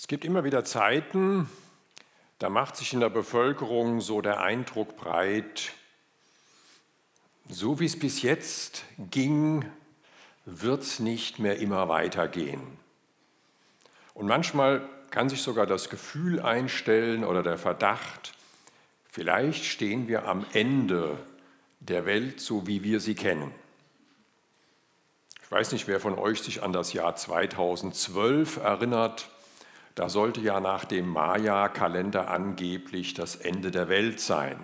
Es gibt immer wieder Zeiten, da macht sich in der Bevölkerung so der Eindruck breit, so wie es bis jetzt ging, wird es nicht mehr immer weitergehen. Und manchmal kann sich sogar das Gefühl einstellen oder der Verdacht, vielleicht stehen wir am Ende der Welt, so wie wir sie kennen. Ich weiß nicht, wer von euch sich an das Jahr 2012 erinnert. Da sollte ja nach dem Maya-Kalender angeblich das Ende der Welt sein.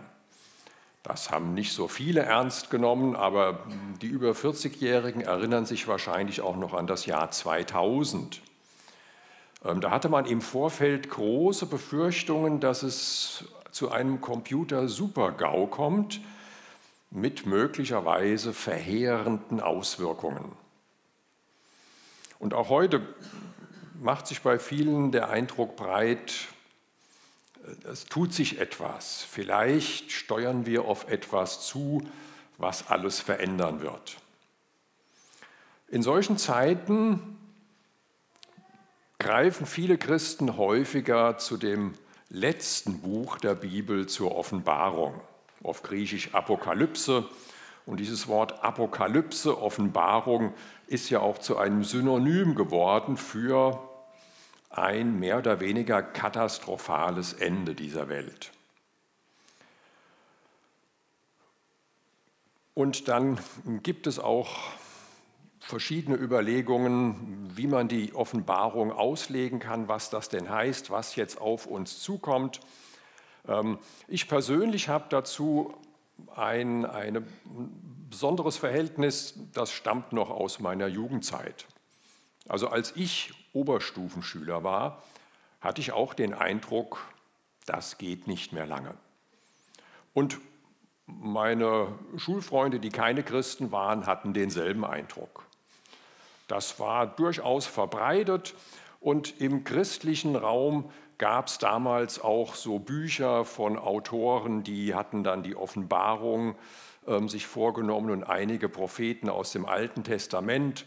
Das haben nicht so viele ernst genommen, aber die über 40-Jährigen erinnern sich wahrscheinlich auch noch an das Jahr 2000. Ähm, da hatte man im Vorfeld große Befürchtungen, dass es zu einem Computer-Super-GAU kommt mit möglicherweise verheerenden Auswirkungen. Und auch heute macht sich bei vielen der Eindruck breit, es tut sich etwas. Vielleicht steuern wir auf etwas zu, was alles verändern wird. In solchen Zeiten greifen viele Christen häufiger zu dem letzten Buch der Bibel zur Offenbarung, auf Griechisch Apokalypse. Und dieses Wort Apokalypse, Offenbarung, ist ja auch zu einem Synonym geworden für ein mehr oder weniger katastrophales Ende dieser Welt. Und dann gibt es auch verschiedene Überlegungen, wie man die Offenbarung auslegen kann, was das denn heißt, was jetzt auf uns zukommt. Ähm, ich persönlich habe dazu ein, ein besonderes Verhältnis, das stammt noch aus meiner Jugendzeit. Also als ich Oberstufenschüler war, hatte ich auch den Eindruck, das geht nicht mehr lange. Und meine Schulfreunde, die keine Christen waren, hatten denselben Eindruck. Das war durchaus verbreitet und im christlichen Raum gab es damals auch so Bücher von Autoren, die hatten dann die Offenbarung äh, sich vorgenommen und einige Propheten aus dem Alten Testament.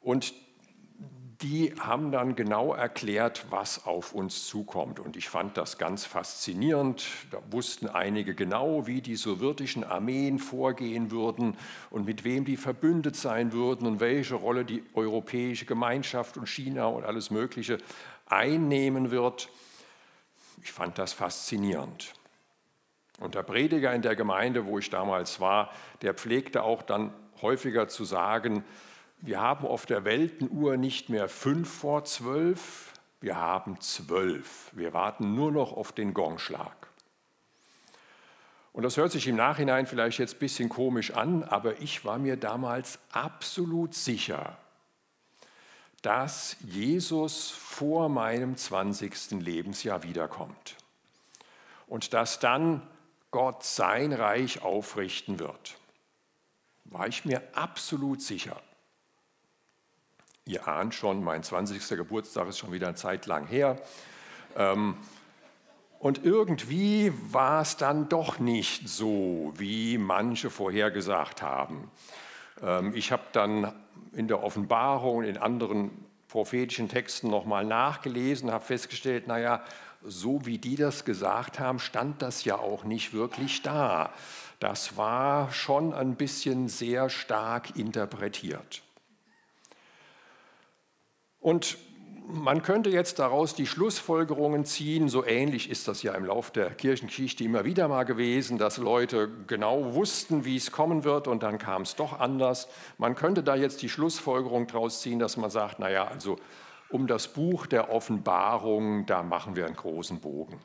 Und die haben dann genau erklärt, was auf uns zukommt. Und ich fand das ganz faszinierend. Da wussten einige genau, wie die sowjetischen Armeen vorgehen würden und mit wem die verbündet sein würden und welche Rolle die europäische Gemeinschaft und China und alles Mögliche einnehmen wird. Ich fand das faszinierend. Und der Prediger in der Gemeinde, wo ich damals war, der pflegte auch dann häufiger zu sagen, wir haben auf der Weltenuhr nicht mehr fünf vor zwölf, wir haben zwölf. Wir warten nur noch auf den Gongschlag. Und das hört sich im Nachhinein vielleicht jetzt ein bisschen komisch an, aber ich war mir damals absolut sicher, dass Jesus vor meinem 20. Lebensjahr wiederkommt und dass dann Gott sein Reich aufrichten wird. War ich mir absolut sicher. Ihr ahnt schon, mein 20. Geburtstag ist schon wieder eine Zeit lang her. Ähm, und irgendwie war es dann doch nicht so, wie manche vorhergesagt haben. Ähm, ich habe dann in der Offenbarung und in anderen prophetischen Texten nochmal nachgelesen, habe festgestellt, naja, so wie die das gesagt haben, stand das ja auch nicht wirklich da. Das war schon ein bisschen sehr stark interpretiert. Und man könnte jetzt daraus die Schlussfolgerungen ziehen, so ähnlich ist das ja im Lauf der Kirchengeschichte immer wieder mal gewesen, dass Leute genau wussten, wie es kommen wird und dann kam es doch anders. Man könnte da jetzt die Schlussfolgerung daraus ziehen, dass man sagt, naja, also um das Buch der Offenbarung, da machen wir einen großen Bogen.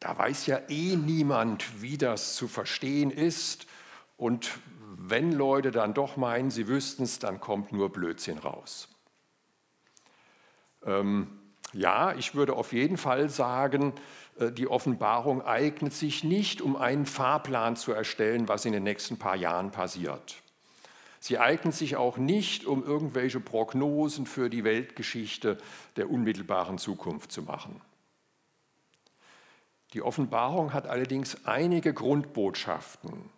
Da weiß ja eh niemand, wie das zu verstehen ist und wenn Leute dann doch meinen, sie wüssten es, dann kommt nur Blödsinn raus. Ähm, ja, ich würde auf jeden Fall sagen, äh, die Offenbarung eignet sich nicht, um einen Fahrplan zu erstellen, was in den nächsten paar Jahren passiert. Sie eignet sich auch nicht, um irgendwelche Prognosen für die Weltgeschichte der unmittelbaren Zukunft zu machen. Die Offenbarung hat allerdings einige Grundbotschaften.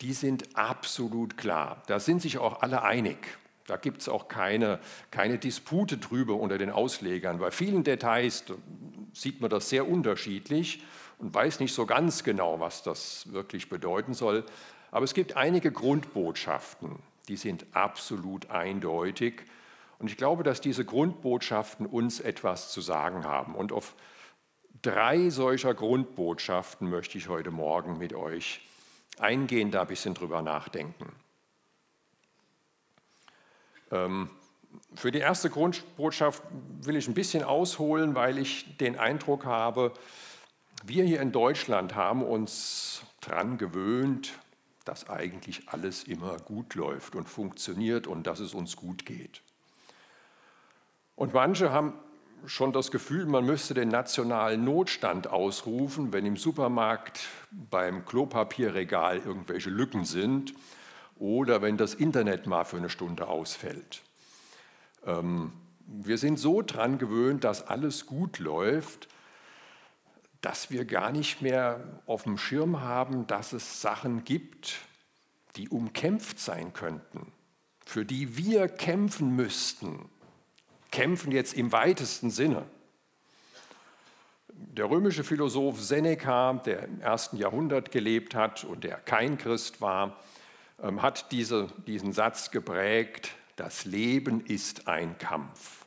Die sind absolut klar. Da sind sich auch alle einig. Da gibt es auch keine, keine Dispute drüber unter den Auslegern. Bei vielen Details sieht man das sehr unterschiedlich und weiß nicht so ganz genau, was das wirklich bedeuten soll. Aber es gibt einige Grundbotschaften, die sind absolut eindeutig. Und ich glaube, dass diese Grundbotschaften uns etwas zu sagen haben. Und auf drei solcher Grundbotschaften möchte ich heute Morgen mit euch eingehen, da ein bisschen drüber nachdenken. Ähm, für die erste Grundbotschaft will ich ein bisschen ausholen, weil ich den Eindruck habe, wir hier in Deutschland haben uns daran gewöhnt, dass eigentlich alles immer gut läuft und funktioniert und dass es uns gut geht. Und manche haben schon das Gefühl, man müsste den nationalen Notstand ausrufen, wenn im Supermarkt beim Klopapierregal irgendwelche Lücken sind oder wenn das Internet mal für eine Stunde ausfällt. Ähm, wir sind so dran gewöhnt, dass alles gut läuft, dass wir gar nicht mehr auf dem Schirm haben, dass es Sachen gibt, die umkämpft sein könnten, für die wir kämpfen müssten. Kämpfen jetzt im weitesten Sinne. Der römische Philosoph Seneca, der im ersten Jahrhundert gelebt hat und der kein Christ war, hat diese, diesen Satz geprägt, das Leben ist ein Kampf.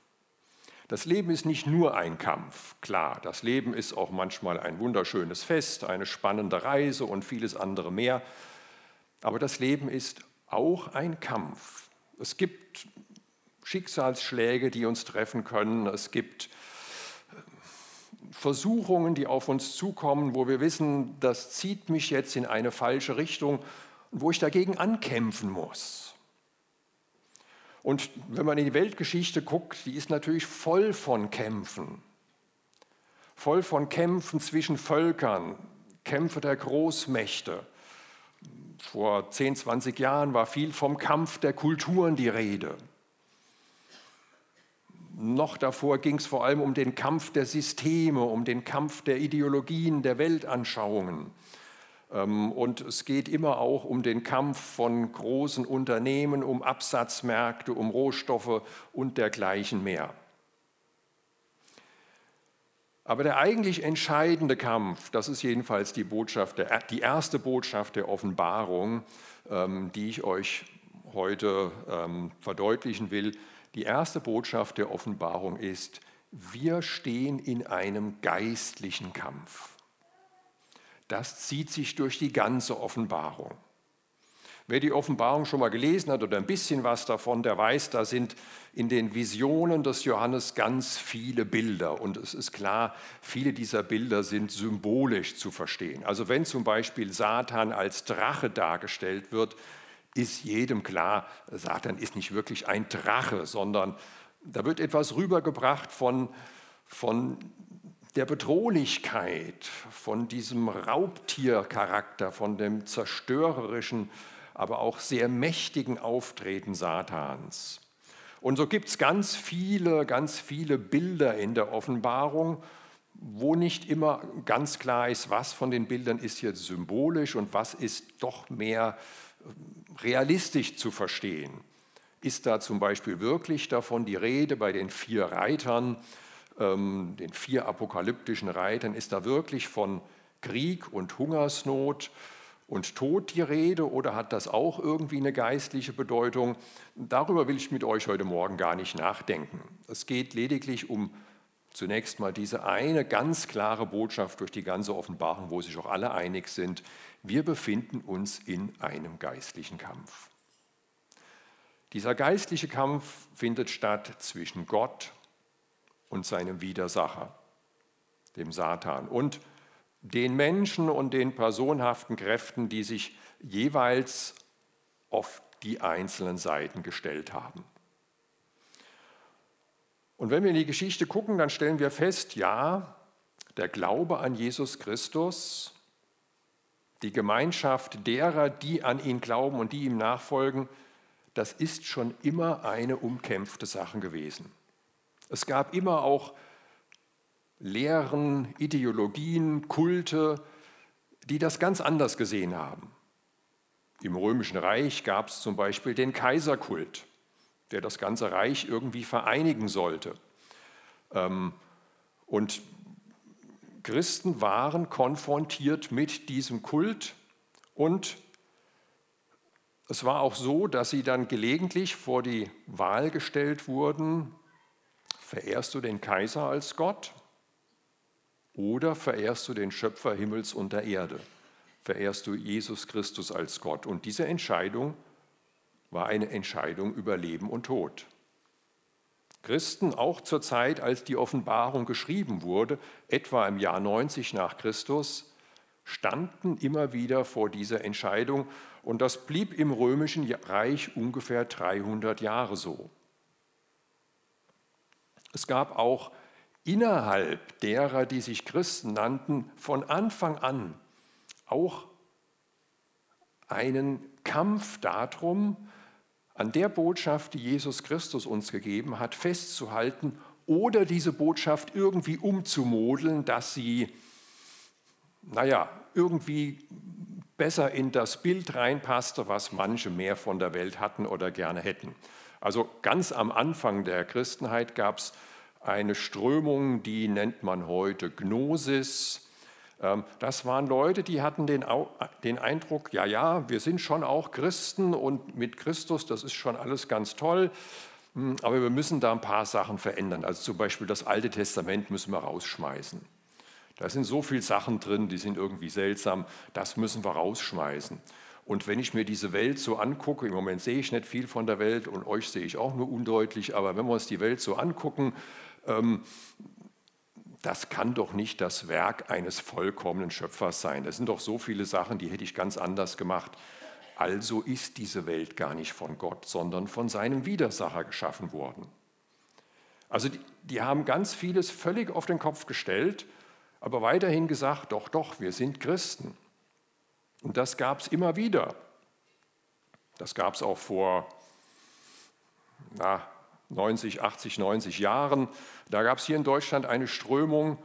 Das Leben ist nicht nur ein Kampf, klar, das Leben ist auch manchmal ein wunderschönes Fest, eine spannende Reise und vieles andere mehr, aber das Leben ist auch ein Kampf. Es gibt Schicksalsschläge, die uns treffen können, es gibt äh, Versuchungen, die auf uns zukommen, wo wir wissen, das zieht mich jetzt in eine falsche Richtung wo ich dagegen ankämpfen muss. Und wenn man in die Weltgeschichte guckt, die ist natürlich voll von Kämpfen. Voll von Kämpfen zwischen Völkern, Kämpfe der Großmächte. Vor 10, 20 Jahren war viel vom Kampf der Kulturen die Rede. Noch davor ging es vor allem um den Kampf der Systeme, um den Kampf der Ideologien, der Weltanschauungen. Ähm, und es geht immer auch um den Kampf von großen Unternehmen, um Absatzmärkte, um Rohstoffe und dergleichen mehr. Aber der eigentlich entscheidende Kampf, das ist jedenfalls die, Botschaft, die erste Botschaft der Offenbarung, ähm, die ich euch heute ähm, verdeutlichen will. Die erste Botschaft der Offenbarung ist, wir stehen in einem geistlichen Kampf. Das zieht sich durch die ganze Offenbarung. Wer die Offenbarung schon mal gelesen hat oder ein bisschen was davon, der weiß, da sind in den Visionen des Johannes ganz viele Bilder. Und es ist klar, viele dieser Bilder sind symbolisch zu verstehen. Also wenn zum Beispiel Satan als Drache dargestellt wird, ist jedem klar, Satan ist nicht wirklich ein Drache, sondern da wird etwas rübergebracht von, von der Bedrohlichkeit, von diesem Raubtiercharakter, von dem zerstörerischen, aber auch sehr mächtigen Auftreten Satans. Und so gibt es ganz viele, ganz viele Bilder in der Offenbarung, wo nicht immer ganz klar ist, was von den Bildern ist jetzt symbolisch und was ist doch mehr äh, realistisch zu verstehen. Ist da zum Beispiel wirklich davon die Rede bei den vier Reitern, ähm, den vier apokalyptischen Reitern, ist da wirklich von Krieg und Hungersnot und Tod die Rede oder hat das auch irgendwie eine geistliche Bedeutung? Darüber will ich mit euch heute Morgen gar nicht nachdenken. Es geht lediglich um zunächst mal diese eine ganz klare Botschaft durch die ganze Offenbarung, wo sich auch alle einig sind. Wir befinden uns in einem geistlichen Kampf. Dieser geistliche Kampf findet statt zwischen Gott und seinem Widersacher, dem Satan, und den Menschen und den personhaften Kräften, die sich jeweils auf die einzelnen Seiten gestellt haben. Und wenn wir in die Geschichte gucken, dann stellen wir fest, ja, der Glaube an Jesus Christus, die Gemeinschaft derer, die an ihn glauben und die ihm nachfolgen, das ist schon immer eine umkämpfte Sache gewesen. Es gab immer auch Lehren, Ideologien, Kulte, die das ganz anders gesehen haben. Im Römischen Reich gab es zum Beispiel den Kaiserkult. der das ganze Reich irgendwie vereinigen sollte. Ähm, und Christen waren konfrontiert mit diesem Kult und es war auch so, dass sie dann gelegentlich vor die Wahl gestellt wurden, verehrst du den Kaiser als Gott oder verehrst du den Schöpfer Himmels und der Erde? Verehrst du Jesus Christus als Gott? Und diese Entscheidung war eine Entscheidung über Leben und Tod. Christen auch zur Zeit, als die Offenbarung geschrieben wurde, etwa im Jahr 90 nach Christus, standen immer wieder vor dieser Entscheidung und das blieb im römischen Reich ungefähr 300 Jahre so. Es gab auch innerhalb derer, die sich Christen nannten, von Anfang an auch einen Kampf darum, an der Botschaft, die Jesus Christus uns gegeben hat, festzuhalten oder diese Botschaft irgendwie umzumodeln, dass sie, naja, irgendwie besser in das Bild reinpasste, was manche mehr von der Welt hatten oder gerne hätten. Also ganz am Anfang der Christenheit gab es eine Strömung, die nennt man heute Gnosis. Ähm, das waren Leute, die hatten den, den Eindruck, ja, ja, wir sind schon auch Christen und mit Christus, das ist schon alles ganz toll, hm, aber wir müssen da ein paar Sachen verändern. Also zum Beispiel das Alte Testament müssen wir rausschmeißen. Da sind so viele Sachen drin, die sind irgendwie seltsam, das müssen wir rausschmeißen. Und wenn ich mir diese Welt so angucke, im Moment sehe ich nicht viel von der Welt und euch sehe ich auch nur undeutlich, aber wenn wir uns die Welt so angucken, ähm, das kann doch nicht das Werk eines vollkommenen Schöpfers sein. Das sind doch so viele Sachen, die hätte ich ganz anders gemacht. Also ist diese Welt gar nicht von Gott, sondern von seinem Widersacher geschaffen worden. Also die, die haben ganz vieles völlig auf den Kopf gestellt, aber weiterhin gesagt, doch, doch, wir sind Christen. Und das gab es immer wieder. Das gab es auch vor na, 90, 80, 90 Jahren. Da gab es hier in Deutschland eine Strömung,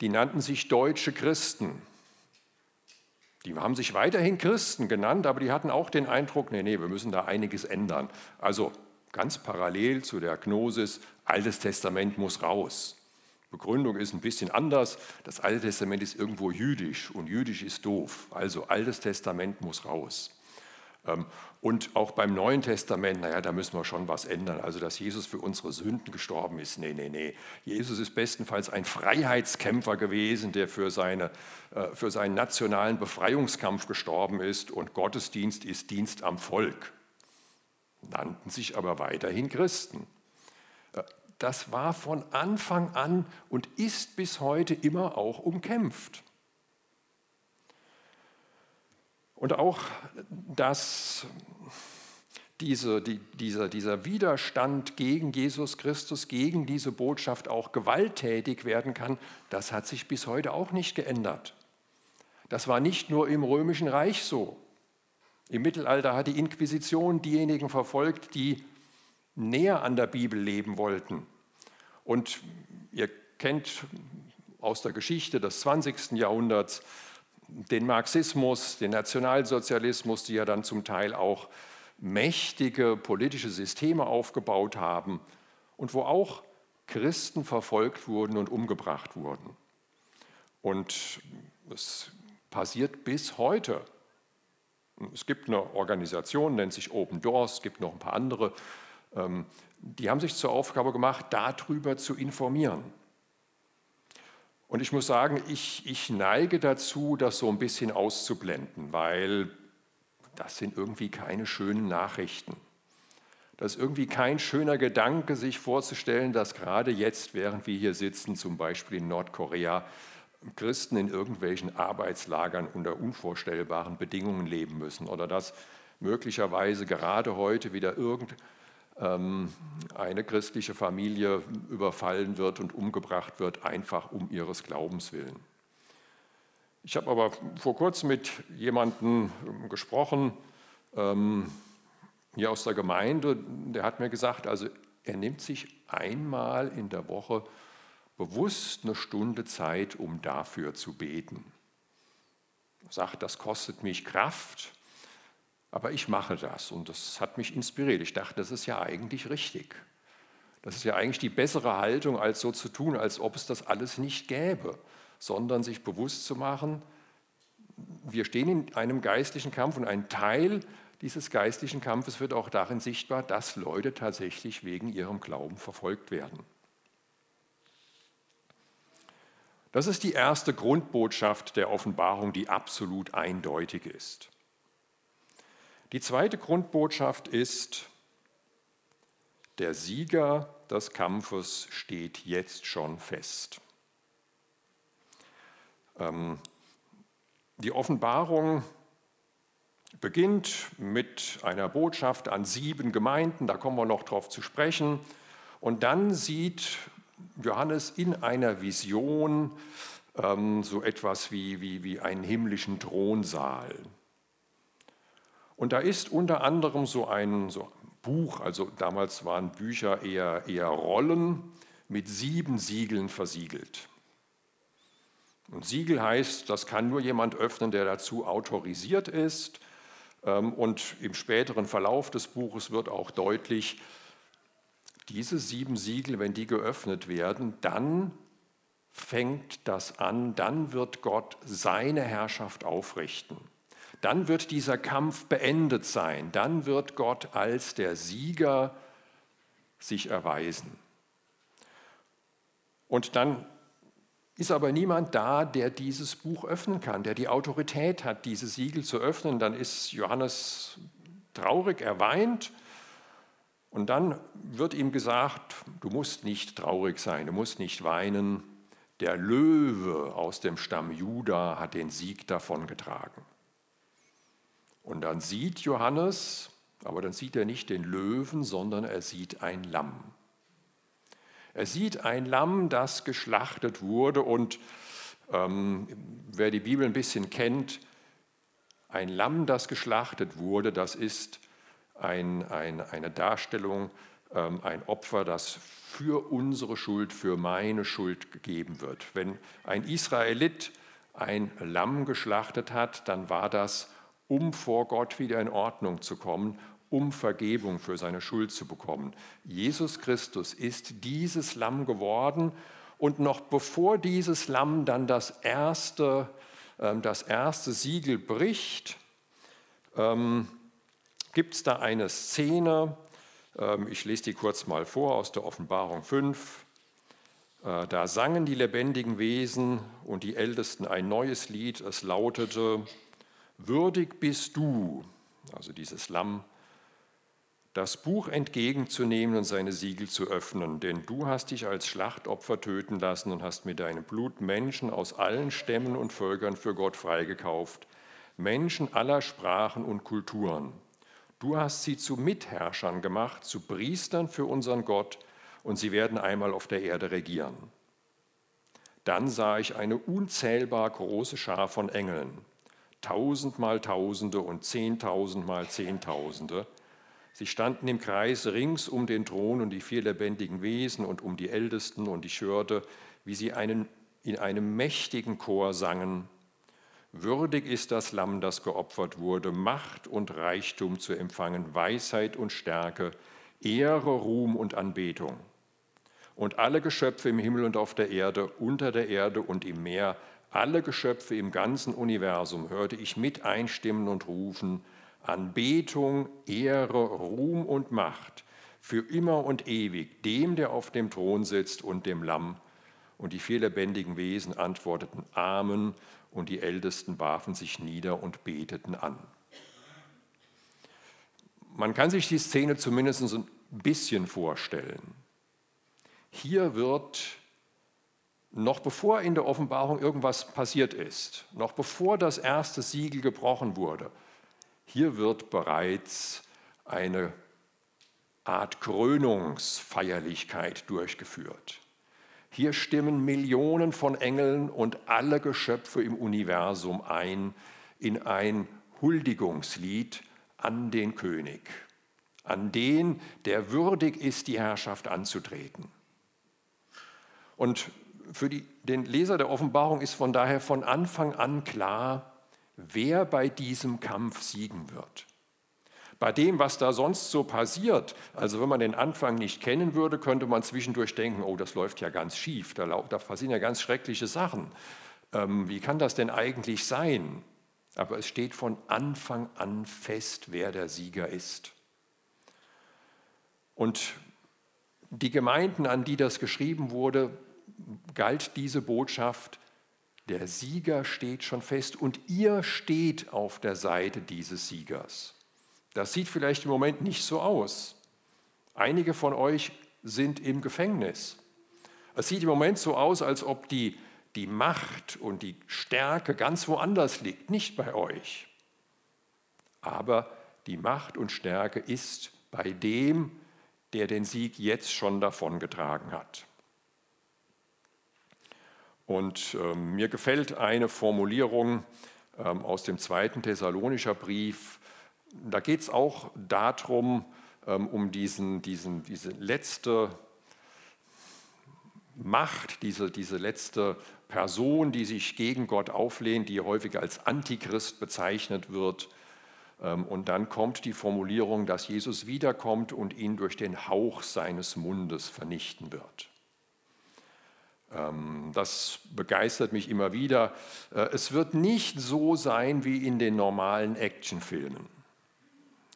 die nannten sich deutsche Christen. Die haben sich weiterhin Christen genannt, aber die hatten auch den Eindruck, nee, nee, wir müssen da einiges ändern. Also ganz parallel zu der Gnosis, Altes Testament muss raus. Begründung ist ein bisschen anders. Das Alte Testament ist irgendwo jüdisch und jüdisch ist doof. Also Altes Testament muss raus. Ähm, und auch beim Neuen Testament, naja, da müssen wir schon was ändern. Also, dass Jesus für unsere Sünden gestorben ist, nee, nee, nee. Jesus ist bestenfalls ein Freiheitskämpfer gewesen, der für, seine, äh, für seinen nationalen Befreiungskampf gestorben ist. Und Gottesdienst ist Dienst am Volk. Nannten sich aber weiterhin Christen. Das war von Anfang an und ist bis heute immer auch umkämpft. Und auch, dass diese, die, dieser, dieser Widerstand gegen Jesus Christus, gegen diese Botschaft auch gewalttätig werden kann, das hat sich bis heute auch nicht geändert. Das war nicht nur im römischen Reich so. Im Mittelalter hat die Inquisition diejenigen verfolgt, die näher an der Bibel leben wollten. Und ihr kennt aus der Geschichte des 20. Jahrhunderts den Marxismus, den Nationalsozialismus, die ja dann zum Teil auch mächtige politische Systeme aufgebaut haben und wo auch Christen verfolgt wurden und umgebracht wurden. Und es passiert bis heute. Es gibt eine Organisation, nennt sich Open Doors, es gibt noch ein paar andere, ähm, die haben sich zur Aufgabe gemacht, darüber zu informieren. Und ich muss sagen, ich, ich neige dazu, das so ein bisschen auszublenden, weil das sind irgendwie keine schönen Nachrichten. Das ist irgendwie kein schöner Gedanke, sich vorzustellen, dass gerade jetzt, während wir hier sitzen, zum Beispiel in Nordkorea, Christen in irgendwelchen Arbeitslagern unter unvorstellbaren Bedingungen leben müssen oder dass möglicherweise gerade heute wieder irgendein eine christliche Familie überfallen wird und umgebracht wird, einfach um ihres Glaubens willen. Ich habe aber vor kurzem mit jemandem gesprochen, ähm, hier aus der Gemeinde, der hat mir gesagt, also er nimmt sich einmal in der Woche bewusst eine Stunde Zeit, um dafür zu beten. Er sagt, das kostet mich Kraft, Aber ich mache das und das hat mich inspiriert. Ich dachte, das ist ja eigentlich richtig. Das ist ja eigentlich die bessere Haltung, als so zu tun, als ob es das alles nicht gäbe, sondern sich bewusst zu machen, wir stehen in einem geistlichen Kampf und ein Teil dieses geistlichen Kampfes wird auch darin sichtbar, dass Leute tatsächlich wegen ihrem Glauben verfolgt werden. Das ist die erste Grundbotschaft der Offenbarung, die absolut eindeutig ist. Die zweite Grundbotschaft ist, der Sieger des Kampfes steht jetzt schon fest. Ähm, die Offenbarung beginnt mit einer Botschaft an sieben Gemeinden, da kommen wir noch drauf zu sprechen. Und dann sieht Johannes in einer Vision ähm, so etwas wie, wie, wie einen himmlischen Thronsaal. Und da ist unter anderem so ein so Buch, also damals waren Bücher eher, eher Rollen, mit sieben Siegeln versiegelt. Und Siegel heißt, das kann nur jemand öffnen, der dazu autorisiert ist. Ähm, und im späteren Verlauf des Buches wird auch deutlich, diese sieben Siegel, wenn die geöffnet werden, dann fängt das an, dann wird Gott seine Herrschaft aufrichten. Dann wird dieser Kampf beendet sein, dann wird Gott als der Sieger sich erweisen. Und dann ist aber niemand da, der dieses Buch öffnen kann, der die Autorität hat, diese Siegel zu öffnen. Dann ist Johannes traurig, er weint und dann wird ihm gesagt, du musst nicht traurig sein, du musst nicht weinen. Der Löwe aus dem Stamm Juda hat den Sieg davongetragen. Und dann sieht Johannes, aber dann sieht er nicht den Löwen, sondern er sieht ein Lamm. Er sieht ein Lamm, das geschlachtet wurde und ähm, wer die Bibel ein bisschen kennt, ein Lamm, das geschlachtet wurde, das ist ein, ein, eine Darstellung, ähm, ein Opfer, das für unsere Schuld, für meine Schuld gegeben wird. Wenn ein Israelit ein Lamm geschlachtet hat, dann war das, um vor Gott wieder in Ordnung zu kommen, um Vergebung für seine Schuld zu bekommen. Jesus Christus ist dieses Lamm geworden und noch bevor dieses Lamm dann das erste, ähm, das erste Siegel bricht, ähm, gibt es da eine Szene, ähm, ich lese die kurz mal vor aus der Offenbarung 5. Äh, da sangen die lebendigen Wesen und die Ältesten ein neues Lied. Es lautete, Würdig bist du, also dieses Lamm, das Buch entgegenzunehmen und seine Siegel zu öffnen, denn du hast dich als Schlachtopfer töten lassen und hast mit deinem Blut Menschen aus allen Stämmen und Völkern für Gott freigekauft, Menschen aller Sprachen und Kulturen. Du hast sie zu Mitherrschern gemacht, zu Priestern für unseren Gott, und sie werden einmal auf der Erde regieren. Dann sah ich eine unzählbar große Schar von Engeln, tausendmal Tausende und zehntausendmal Zehntausende. Sie standen im Kreis rings um den Thron und die vier lebendigen Wesen und um die Ältesten, und ich hörte, wie sie einen, in einem mächtigen Chor sangen. Würdig ist das Lamm, das geopfert wurde, Macht und Reichtum zu empfangen, Weisheit und Stärke, Ehre, Ruhm und Anbetung. Und alle Geschöpfe im Himmel und auf der Erde, unter der Erde und im Meer, alle Geschöpfe im ganzen Universum hörte ich mit einstimmen und rufen, Anbetung, Ehre, Ruhm und Macht für immer und ewig dem, der auf dem Thron sitzt und dem Lamm. Und die vier lebendigen Wesen antworteten Amen und die Ältesten warfen sich nieder und beteten an. Man kann sich die Szene zumindest ein bisschen vorstellen. Hier wird, noch bevor in der Offenbarung irgendwas passiert ist, noch bevor das erste Siegel gebrochen wurde, hier wird bereits eine Art Krönungsfeierlichkeit durchgeführt. Hier stimmen Millionen von Engeln und alle Geschöpfe im Universum ein in ein Huldigungslied an den König, an den, der würdig ist, die Herrschaft anzutreten. Und für die, den Leser der Offenbarung ist von daher von Anfang an klar, wer bei diesem Kampf siegen wird. bei dem, was da sonst so passiert, also wenn man den Anfang nicht kennen würde, könnte man zwischendurch denken, oh, das läuft ja ganz schief, da, da passieren ja ganz schreckliche Sachen. Ähm, wie kann das denn eigentlich sein? Aber es steht von Anfang an fest, wer der Sieger ist. Und die Gemeinden, an die das geschrieben wurde, galt diese Botschaft, der Sieger steht schon fest und ihr steht auf der Seite dieses Siegers. Das sieht vielleicht im Moment nicht so aus. Einige von euch sind im Gefängnis. Es sieht im Moment so aus, als ob die die Macht und die Stärke ganz woanders liegt, nicht bei euch. Aber die Macht und Stärke ist bei dem, der den Sieg jetzt schon davongetragen hat. Und äh, mir gefällt eine Formulierung äh, aus dem zweiten Thessalonischer Brief. Da geht es auch darum, äh, um diesen, diesen, diese letzte Macht, diese, diese letzte Person, die sich gegen Gott auflehnt, die häufig als Antichrist bezeichnet wird. Ähm, und dann kommt die Formulierung, dass Jesus wiederkommt und ihn durch den Hauch seines Mundes vernichten wird. Ähm, das begeistert mich immer wieder. Äh, es wird nicht so sein wie in den normalen Actionfilmen.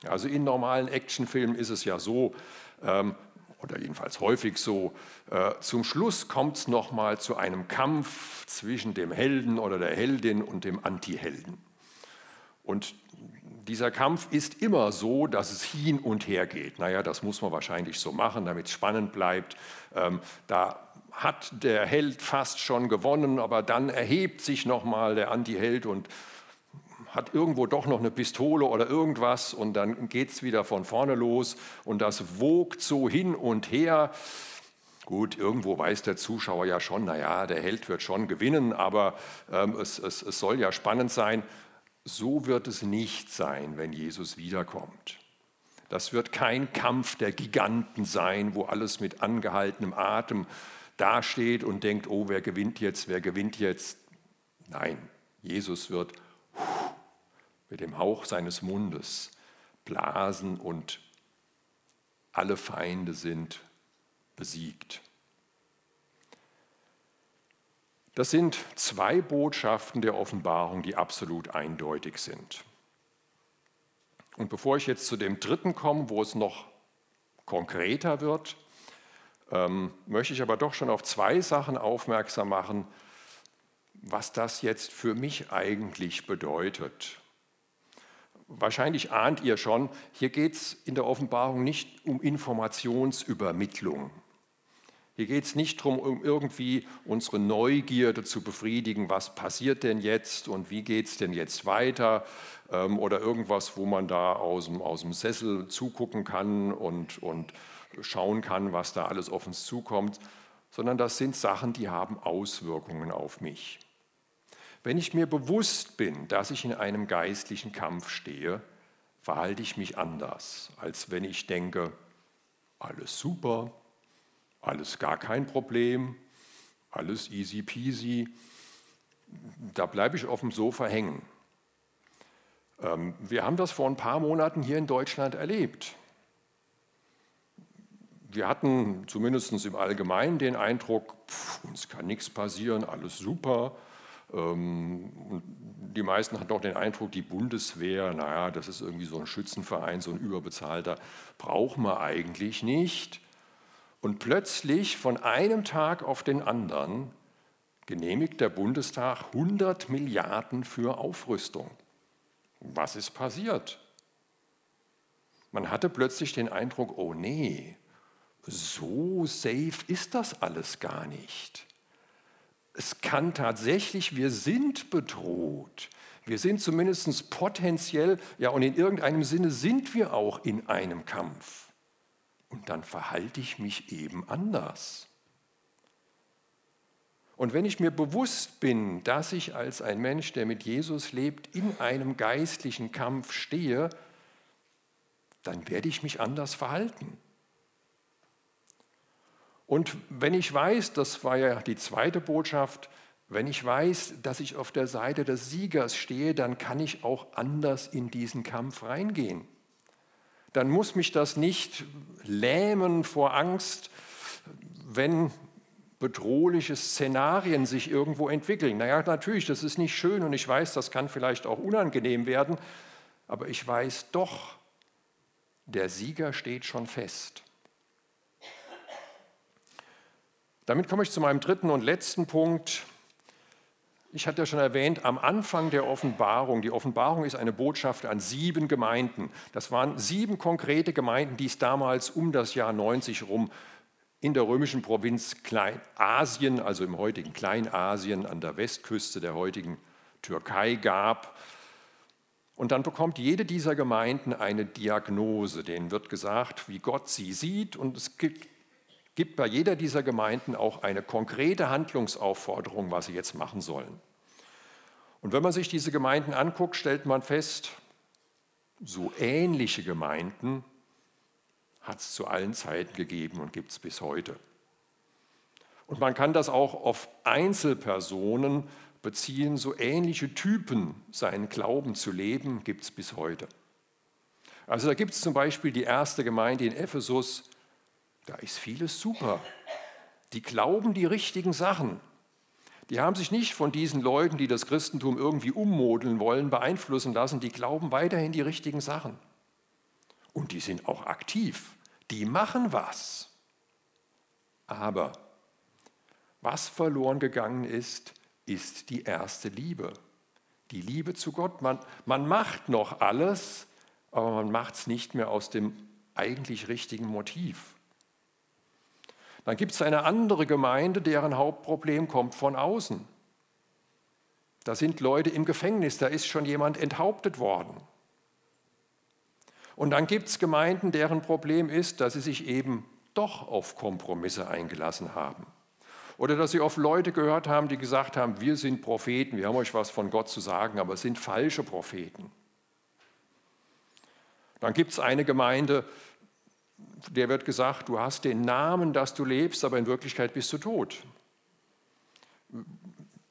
Also in normalen Actionfilmen ist es ja so, ähm, oder jedenfalls häufig so, äh, zum Schluss kommt es nochmal zu einem Kampf zwischen dem Helden oder der Heldin und dem Antihelden. Und dieser Kampf ist immer so, dass es hin und her geht. Naja, das muss man wahrscheinlich so machen, damit es spannend bleibt. Ähm, da hat der Held fast schon gewonnen, aber dann erhebt sich nochmal der Antiheld und hat irgendwo doch noch eine Pistole oder irgendwas und dann geht es wieder von vorne los und das wogt so hin und her. Gut, irgendwo weiß der Zuschauer ja schon, naja, der Held wird schon gewinnen, aber ähm, es, es, es soll ja spannend sein. So wird es nicht sein, wenn Jesus wiederkommt. Das wird kein Kampf der Giganten sein, wo alles mit angehaltenem Atem dasteht und denkt, oh, wer gewinnt jetzt, wer gewinnt jetzt. Nein, Jesus wird mit dem Hauch seines Mundes blasen und alle Feinde sind besiegt. Das sind zwei Botschaften der Offenbarung, die absolut eindeutig sind. Und bevor ich jetzt zu dem dritten komme, wo es noch konkreter wird, ähm, möchte ich aber doch schon auf zwei Sachen aufmerksam machen, was das jetzt für mich eigentlich bedeutet. Wahrscheinlich ahnt ihr schon, hier geht es in der Offenbarung nicht um Informationsübermittlung. Hier geht es nicht darum, um irgendwie unsere Neugierde zu befriedigen, was passiert denn jetzt und wie geht es denn jetzt weiter ähm, oder irgendwas, wo man da aus dem, aus dem Sessel zugucken kann und, und schauen kann, was da alles auf uns zukommt, sondern das sind Sachen, die haben Auswirkungen auf mich. Wenn ich mir bewusst bin, dass ich in einem geistlichen Kampf stehe, verhalte ich mich anders, als wenn ich denke, alles super, alles gar kein Problem, alles easy peasy. Da bleibe ich auf dem Sofa hängen. Ähm, wir haben das vor ein paar Monaten hier in Deutschland erlebt wir hatten zumindest im Allgemeinen den Eindruck, pff, uns kann nichts passieren, alles super. Ähm, die meisten hatten auch den Eindruck, die Bundeswehr, naja, das ist irgendwie so ein Schützenverein, so ein überbezahlter, braucht man eigentlich nicht. Und plötzlich von einem Tag auf den anderen genehmigt der Bundestag 100 Milliarden für Aufrüstung. Was ist passiert? Man hatte plötzlich den Eindruck, oh nee, so safe ist das alles gar nicht. Es kann tatsächlich, wir sind bedroht. Wir sind zumindest potenziell, ja, und in irgendeinem Sinne sind wir auch in einem Kampf. Und dann verhalte ich mich eben anders. Und wenn ich mir bewusst bin, dass ich als ein Mensch, der mit Jesus lebt, in einem geistlichen Kampf stehe, dann werde ich mich anders verhalten. Und wenn ich weiß, das war ja die zweite Botschaft, wenn ich weiß, dass ich auf der Seite des Siegers stehe, dann kann ich auch anders in diesen Kampf reingehen. dann muss mich das nicht lähmen vor Angst, wenn bedrohliche Szenarien sich irgendwo entwickeln. Naja, natürlich, das ist nicht schön und ich weiß, das kann vielleicht auch unangenehm werden, aber ich weiß doch, der Sieger steht schon fest. Damit komme ich zu meinem dritten und letzten Punkt. Ich hatte ja schon erwähnt, am Anfang der Offenbarung, die Offenbarung ist eine Botschaft an sieben Gemeinden. Das waren sieben konkrete Gemeinden, die es damals um das Jahr 90 rum in der römischen Provinz Kleinasien, also im heutigen Kleinasien an der Westküste der heutigen Türkei gab. Und dann bekommt jede dieser Gemeinden eine Diagnose, denen wird gesagt, wie Gott sie sieht und es gibt, gibt bei jeder dieser Gemeinden auch eine konkrete Handlungsaufforderung, was sie jetzt machen sollen. Und wenn man sich diese Gemeinden anguckt, stellt man fest, so ähnliche Gemeinden hat es zu allen Zeiten gegeben und gibt es bis heute. Und man kann das auch auf Einzelpersonen beziehen, so ähnliche Typen, seinen Glauben zu leben, gibt es bis heute. Also da gibt es zum Beispiel die erste Gemeinde in Ephesus, da ist vieles super. Die glauben die richtigen Sachen. Die haben sich nicht von diesen Leuten, die das Christentum irgendwie ummodeln wollen, beeinflussen lassen. Die glauben weiterhin die richtigen Sachen. Und die sind auch aktiv die machen was. Aber was verloren gegangen ist, ist die erste Liebe. Die Liebe zu Gott. Man, man macht noch alles, aber man macht es nicht mehr aus dem eigentlich richtigen Motiv. Dann gibt es eine andere Gemeinde, deren Hauptproblem kommt von außen. Da sind Leute im Gefängnis, da ist schon jemand enthauptet worden. Und dann gibt es Gemeinden, deren Problem ist, dass sie sich eben doch auf Kompromisse eingelassen haben. Oder dass sie auf Leute gehört haben, die gesagt haben, wir sind Propheten, wir haben euch was von Gott zu sagen, aber es sind falsche Propheten. Dann gibt es eine Gemeinde, der wird gesagt, du hast den Namen, dass du lebst, aber in Wirklichkeit bist du tot.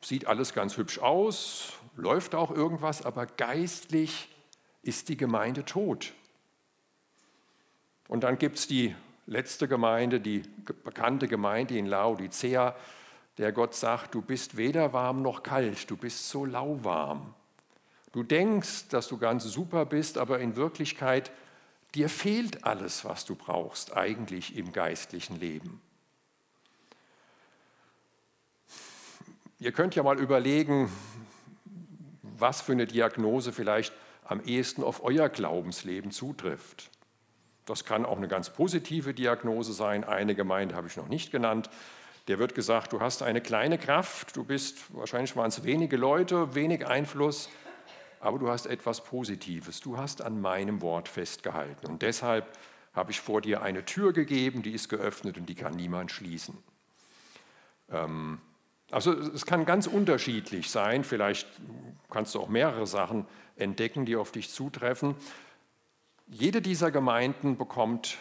Sieht alles ganz hübsch aus, läuft auch irgendwas, aber geistlich ist die Gemeinde tot. Und dann gibt es die letzte Gemeinde, die bekannte Gemeinde in Laodicea, der Gott sagt, du bist weder warm noch kalt, du bist so lauwarm. Du denkst, dass du ganz super bist, aber in Wirklichkeit dir fehlt alles, was du brauchst eigentlich im geistlichen Leben. Ihr könnt ja mal überlegen, was für eine Diagnose vielleicht am ehesten auf euer Glaubensleben zutrifft. Das kann auch eine ganz positive Diagnose sein. Eine Gemeinde habe ich noch nicht genannt. Der wird gesagt, du hast eine kleine Kraft, du bist, wahrscheinlich waren es wenige Leute, wenig Einfluss, aber du hast etwas Positives. Du hast an meinem Wort festgehalten. Und deshalb habe ich vor dir eine Tür gegeben, die ist geöffnet und die kann niemand schließen. Ähm, also es kann ganz unterschiedlich sein. Vielleicht kannst du auch mehrere Sachen entdecken, die auf dich zutreffen. Jede dieser Gemeinden bekommt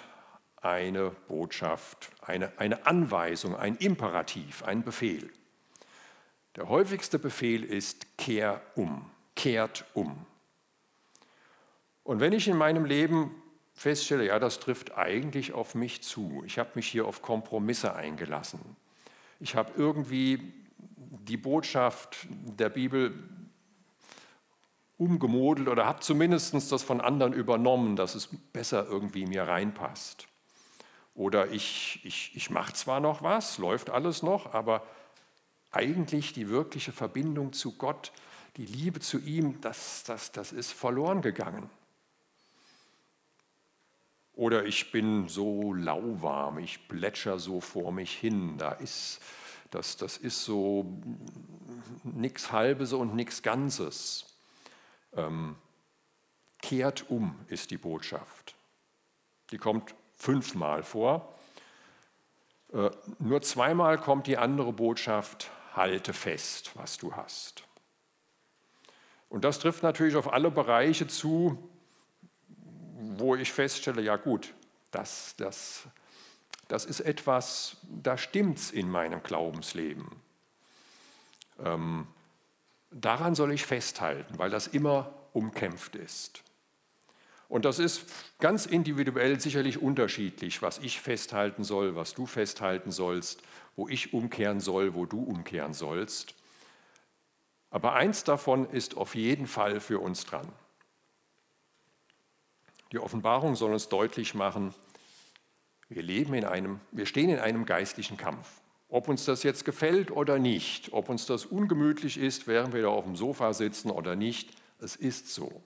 eine Botschaft, eine, eine Anweisung, ein Imperativ, ein Befehl. Der häufigste Befehl ist kehr um, kehrt um. Und wenn ich in meinem Leben feststelle, ja, das trifft eigentlich auf mich zu, ich habe mich hier auf Kompromisse eingelassen, ich habe irgendwie die Botschaft der Bibel umgemodelt oder habe zumindest das von anderen übernommen, dass es besser irgendwie mir reinpasst. Oder ich, ich, ich mache zwar noch was, läuft alles noch, aber eigentlich die wirkliche Verbindung zu Gott, die Liebe zu ihm, das, das, das ist verloren gegangen. Oder ich bin so lauwarm, ich plätscher so vor mich hin, da ist, das, das ist so nichts Halbes und nichts Ganzes. Ähm, kehrt um ist die Botschaft. Die kommt fünfmal vor. Äh, nur zweimal kommt die andere Botschaft, halte fest, was du hast. Und das trifft natürlich auf alle Bereiche zu, wo ich feststelle, ja gut, das, das, das ist etwas, da stimmt es in meinem Glaubensleben. Ähm, Daran soll ich festhalten, weil das immer umkämpft ist. Und das ist ganz individuell sicherlich unterschiedlich, was ich festhalten soll, was du festhalten sollst, wo ich umkehren soll, wo du umkehren sollst. Aber eins davon ist auf jeden Fall für uns dran. Die Offenbarung soll uns deutlich machen, wir leben in einem, wir stehen in einem geistlichen Kampf. Ob uns das jetzt gefällt oder nicht, ob uns das ungemütlich ist, während wir da auf dem Sofa sitzen oder nicht, es ist so.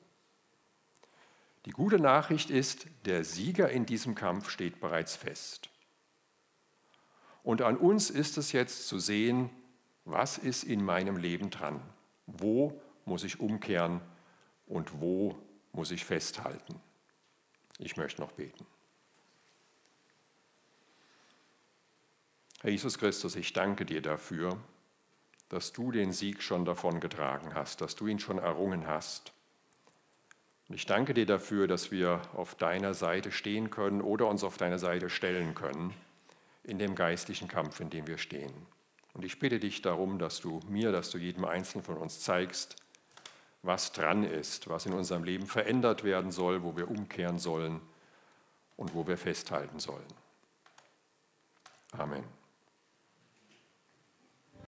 Die gute Nachricht ist, der Sieger in diesem Kampf steht bereits fest. Und an uns ist es jetzt zu sehen, was ist in meinem Leben dran? Wo muss ich umkehren und wo muss ich festhalten? Ich möchte noch beten. Herr Jesus Christus, ich danke dir dafür, dass du den Sieg schon davon getragen hast, dass du ihn schon errungen hast. Und ich danke dir dafür, dass wir auf deiner Seite stehen können oder uns auf deine Seite stellen können in dem geistlichen Kampf, in dem wir stehen. Und ich bitte dich darum, dass du mir, dass du jedem Einzelnen von uns zeigst, was dran ist, was in unserem Leben verändert werden soll, wo wir umkehren sollen und wo wir festhalten sollen. Amen.